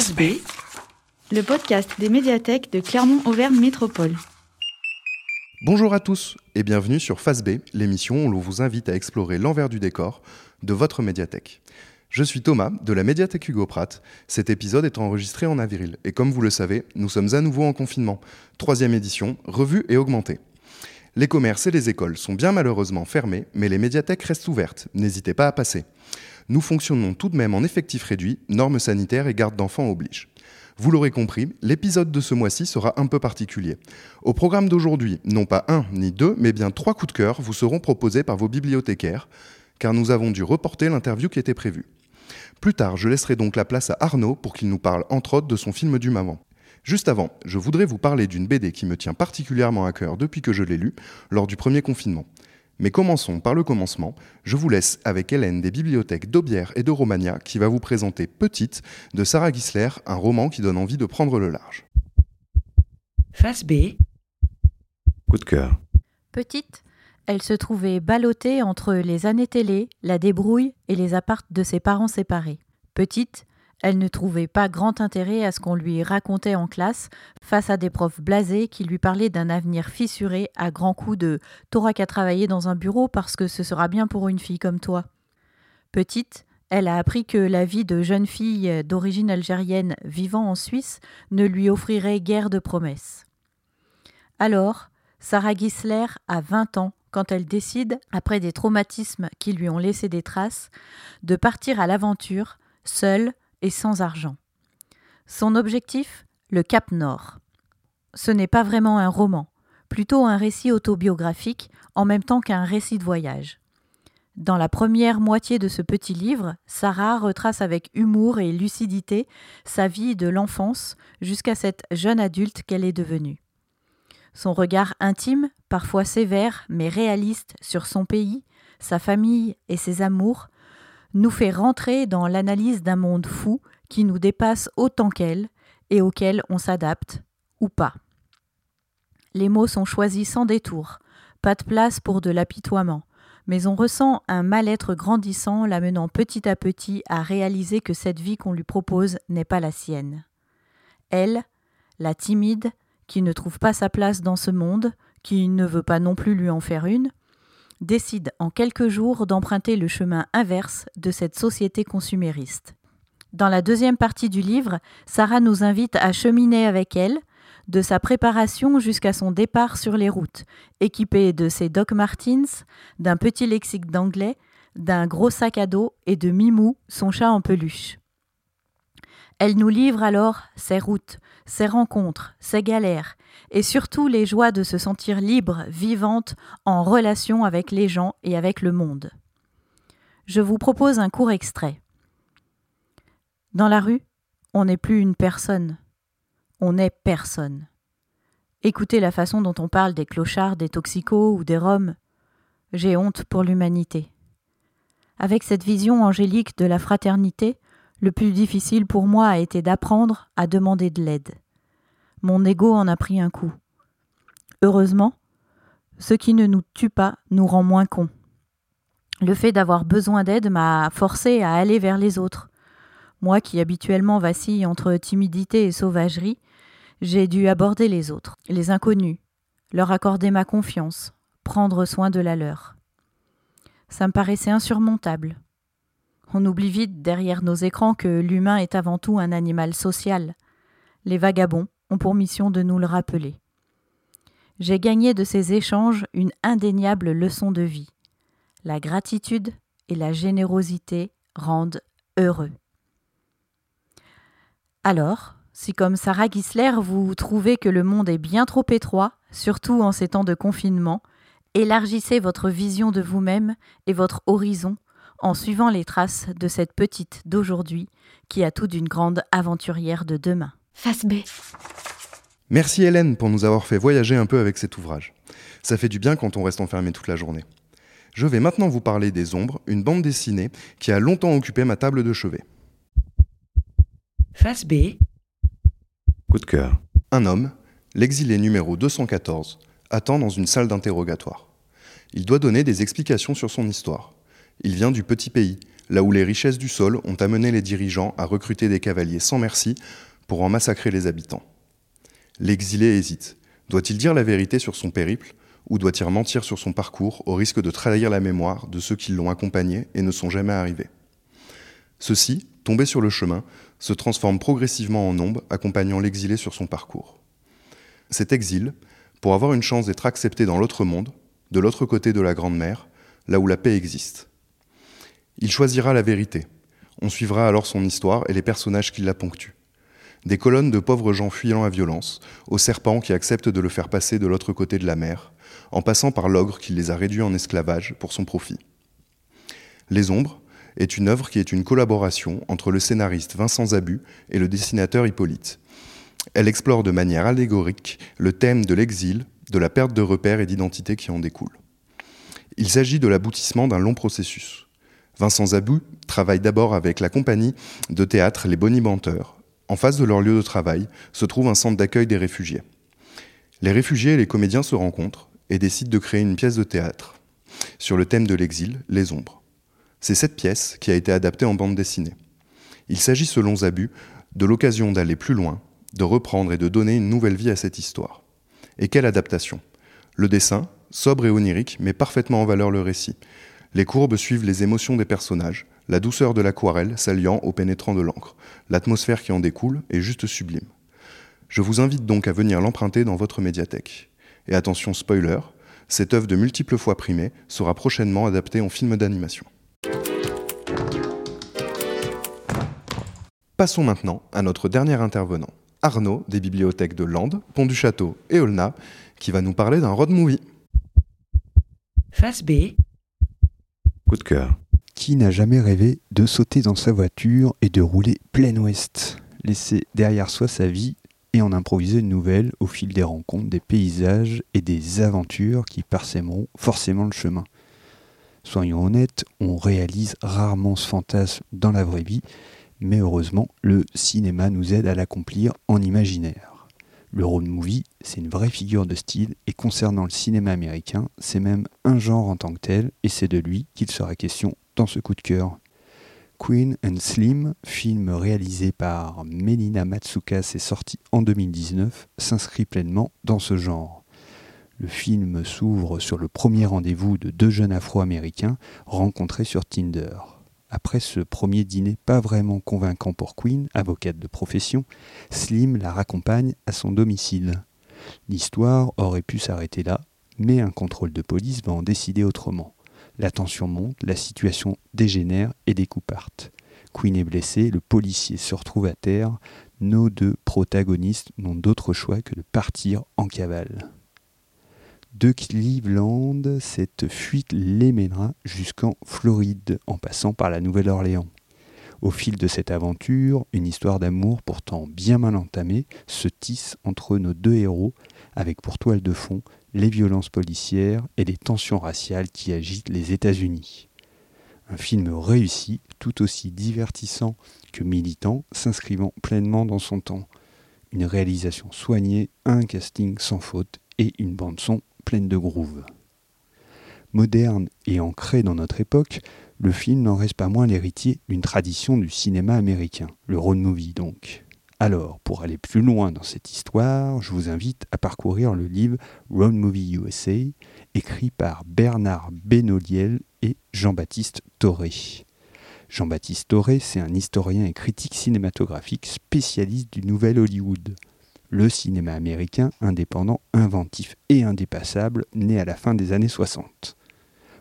Face B, le podcast des médiathèques de Clermont-Auvergne Métropole. Bonjour à tous et bienvenue sur Face B, l'émission où l'on vous invite à explorer l'envers du décor de votre médiathèque. Je suis Thomas de la médiathèque Hugo Pratt. Cet épisode est enregistré en avril et comme vous le savez, nous sommes à nouveau en confinement. Troisième édition, revue et augmentée. Les commerces et les écoles sont bien malheureusement fermés, mais les médiathèques restent ouvertes. N'hésitez pas à passer. Nous fonctionnons tout de même en effectif réduit, normes sanitaires et garde d'enfants obligent. Vous l'aurez compris, l'épisode de ce mois-ci sera un peu particulier. Au programme d'aujourd'hui, non pas un ni deux, mais bien trois coups de cœur vous seront proposés par vos bibliothécaires, car nous avons dû reporter l'interview qui était prévue. Plus tard, je laisserai donc la place à Arnaud pour qu'il nous parle entre autres de son film du maman. Juste avant, je voudrais vous parler d'une BD qui me tient particulièrement à cœur depuis que je l'ai lue, lors du premier confinement. Mais commençons par le commencement. Je vous laisse avec Hélène des bibliothèques d'Aubière et de Romagna qui va vous présenter Petite de Sarah Gisler, un roman qui donne envie de prendre le large. Face B, Coup de cœur. Petite, elle se trouvait ballottée entre les années télé, la débrouille et les appartes de ses parents séparés. Petite, elle ne trouvait pas grand intérêt à ce qu'on lui racontait en classe face à des profs blasés qui lui parlaient d'un avenir fissuré à grands coups de T'auras qu'à travailler dans un bureau parce que ce sera bien pour une fille comme toi. Petite, elle a appris que la vie de jeune fille d'origine algérienne vivant en Suisse ne lui offrirait guère de promesses. Alors, Sarah Gisler a 20 ans quand elle décide, après des traumatismes qui lui ont laissé des traces, de partir à l'aventure, seule et sans argent. Son objectif Le Cap Nord. Ce n'est pas vraiment un roman, plutôt un récit autobiographique en même temps qu'un récit de voyage. Dans la première moitié de ce petit livre, Sarah retrace avec humour et lucidité sa vie de l'enfance jusqu'à cette jeune adulte qu'elle est devenue. Son regard intime, parfois sévère mais réaliste sur son pays, sa famille et ses amours, nous fait rentrer dans l'analyse d'un monde fou qui nous dépasse autant qu'elle et auquel on s'adapte ou pas. Les mots sont choisis sans détour, pas de place pour de l'apitoiement, mais on ressent un mal-être grandissant l'amenant petit à petit à réaliser que cette vie qu'on lui propose n'est pas la sienne. Elle, la timide, qui ne trouve pas sa place dans ce monde, qui ne veut pas non plus lui en faire une, décide en quelques jours d'emprunter le chemin inverse de cette société consumériste. Dans la deuxième partie du livre, Sarah nous invite à cheminer avec elle, de sa préparation jusqu'à son départ sur les routes, équipée de ses Doc Martens, d'un petit lexique d'anglais, d'un gros sac à dos et de Mimou, son chat en peluche. Elle nous livre alors ses routes, ses rencontres, ses galères, et surtout les joies de se sentir libre, vivante, en relation avec les gens et avec le monde. Je vous propose un court extrait. Dans la rue, on n'est plus une personne, on est personne. Écoutez la façon dont on parle des clochards, des toxicos ou des roms. J'ai honte pour l'humanité. Avec cette vision angélique de la fraternité, le plus difficile pour moi a été d'apprendre à demander de l'aide. Mon ego en a pris un coup. Heureusement, ce qui ne nous tue pas nous rend moins cons. Le fait d'avoir besoin d'aide m'a forcé à aller vers les autres. Moi qui habituellement vacille entre timidité et sauvagerie, j'ai dû aborder les autres, les inconnus, leur accorder ma confiance, prendre soin de la leur. Ça me paraissait insurmontable. On oublie vite derrière nos écrans que l'humain est avant tout un animal social. Les vagabonds ont pour mission de nous le rappeler. J'ai gagné de ces échanges une indéniable leçon de vie. La gratitude et la générosité rendent heureux. Alors, si comme Sarah Gisler vous trouvez que le monde est bien trop étroit, surtout en ces temps de confinement, élargissez votre vision de vous-même et votre horizon en suivant les traces de cette petite d'aujourd'hui qui a tout d'une grande aventurière de demain. Face B, Merci Hélène pour nous avoir fait voyager un peu avec cet ouvrage. Ça fait du bien quand on reste enfermé toute la journée. Je vais maintenant vous parler des Ombres, une bande dessinée qui a longtemps occupé ma table de chevet. face B, Coup de cœur. Un homme, l'exilé numéro 214, attend dans une salle d'interrogatoire. Il doit donner des explications sur son histoire. Il vient du petit pays, là où les richesses du sol ont amené les dirigeants à recruter des cavaliers sans merci pour en massacrer les habitants. L'exilé hésite. Doit-il dire la vérité sur son périple ou doit-il mentir sur son parcours au risque de trahir la mémoire de ceux qui l'ont accompagné et ne sont jamais arrivés? Ceux-ci, tombés sur le chemin, se transforment progressivement en ombre, accompagnant l'exilé sur son parcours. Cet exil, pour avoir une chance d'être accepté dans l'autre monde, de l'autre côté de la Grande Mer, là où la paix existe. Il choisira la vérité. On suivra alors son histoire et les personnages qui la ponctuent. Des colonnes de pauvres gens fuyant la violence, aux serpents qui acceptent de le faire passer de l'autre côté de la mer, en passant par l'ogre qui les a réduits en esclavage pour son profit. Les Ombres est une œuvre qui est une collaboration entre le scénariste Vincent Zabu et le dessinateur Hippolyte. Elle explore de manière allégorique le thème de l'exil, de la perte de repères et d'identité qui en découle. Il s'agit de l'aboutissement d'un long processus. Vincent Zabu travaille d'abord avec la compagnie de théâtre Les Bonibanteurs. En face de leur lieu de travail se trouve un centre d'accueil des réfugiés. Les réfugiés et les comédiens se rencontrent et décide de créer une pièce de théâtre sur le thème de l'exil, les ombres. C'est cette pièce qui a été adaptée en bande dessinée. Il s'agit, selon Zabu, de l'occasion d'aller plus loin, de reprendre et de donner une nouvelle vie à cette histoire. Et quelle adaptation Le dessin, sobre et onirique, met parfaitement en valeur le récit. Les courbes suivent les émotions des personnages, la douceur de l'aquarelle s'alliant au pénétrant de l'encre. L'atmosphère qui en découle est juste sublime. Je vous invite donc à venir l'emprunter dans votre médiathèque. Et attention spoiler, cette œuvre de multiples fois primée sera prochainement adaptée en film d'animation. Passons maintenant à notre dernier intervenant, Arnaud des bibliothèques de Landes, Pont du Château et Olna, qui va nous parler d'un road movie. Face B. Qui n'a jamais rêvé de sauter dans sa voiture et de rouler plein ouest Laisser derrière soi sa vie et en improviser une nouvelle au fil des rencontres, des paysages et des aventures qui parsèmeront forcément le chemin. Soyons honnêtes, on réalise rarement ce fantasme dans la vraie vie, mais heureusement, le cinéma nous aide à l'accomplir en imaginaire. Le road movie, c'est une vraie figure de style, et concernant le cinéma américain, c'est même un genre en tant que tel, et c'est de lui qu'il sera question dans ce coup de cœur. Queen and Slim, film réalisé par Melina Matsukas et sorti en 2019, s'inscrit pleinement dans ce genre. Le film s'ouvre sur le premier rendez-vous de deux jeunes afro-américains rencontrés sur Tinder. Après ce premier dîner pas vraiment convaincant pour Queen, avocate de profession, Slim la raccompagne à son domicile. L'histoire aurait pu s'arrêter là, mais un contrôle de police va en décider autrement. La tension monte, la situation dégénère et des coups partent. Queen est blessé, le policier se retrouve à terre. Nos deux protagonistes n'ont d'autre choix que de partir en cavale. De Cleveland, cette fuite les mènera jusqu'en Floride, en passant par la Nouvelle-Orléans. Au fil de cette aventure, une histoire d'amour pourtant bien mal entamée se tisse entre nos deux héros, avec pour toile de fond les violences policières et les tensions raciales qui agitent les États-Unis. Un film réussi, tout aussi divertissant que militant, s'inscrivant pleinement dans son temps. Une réalisation soignée, un casting sans faute et une bande-son de groove. Moderne et ancré dans notre époque, le film n'en reste pas moins l'héritier d'une tradition du cinéma américain, le road movie donc. Alors, pour aller plus loin dans cette histoire, je vous invite à parcourir le livre Road Movie USA, écrit par Bernard Benoliel et Jean-Baptiste Toré. Jean-Baptiste Toré, c'est un historien et critique cinématographique spécialiste du Nouvel Hollywood, le cinéma américain indépendant, inventif et indépassable, né à la fin des années 60.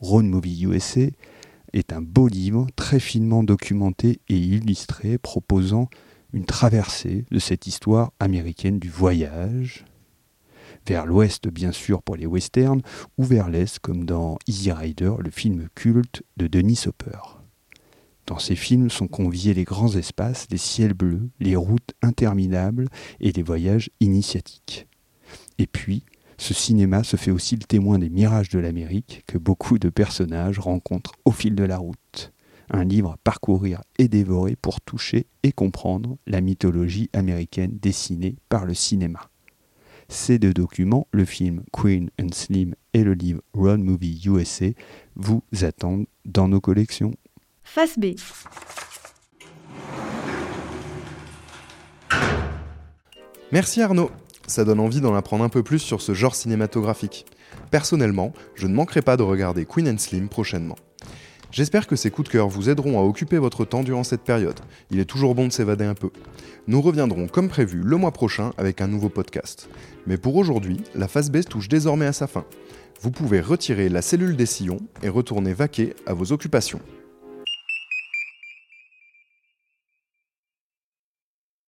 Road Movie USA est un beau livre très finement documenté et illustré proposant une traversée de cette histoire américaine du voyage, vers l'ouest bien sûr pour les westerns, ou vers l'est comme dans Easy Rider, le film culte de Denis Hopper. Dans ces films sont conviés les grands espaces, les ciels bleus, les routes interminables et les voyages initiatiques. Et puis, ce cinéma se fait aussi le témoin des mirages de l'Amérique que beaucoup de personnages rencontrent au fil de la route un livre à parcourir et dévorer pour toucher et comprendre la mythologie américaine dessinée par le cinéma. Ces deux documents, le film Queen and Slim et le livre Run Movie USA, vous attendent dans nos collections. Face B. Merci Arnaud. Ça donne envie d'en apprendre un peu plus sur ce genre cinématographique. Personnellement, je ne manquerai pas de regarder Queen and Slim prochainement. J'espère que ces coups de cœur vous aideront à occuper votre temps durant cette période. Il est toujours bon de s'évader un peu. Nous reviendrons comme prévu le mois prochain avec un nouveau podcast. Mais pour aujourd'hui, la phase B touche désormais à sa fin. Vous pouvez retirer la cellule des sillons et retourner vaquer à vos occupations.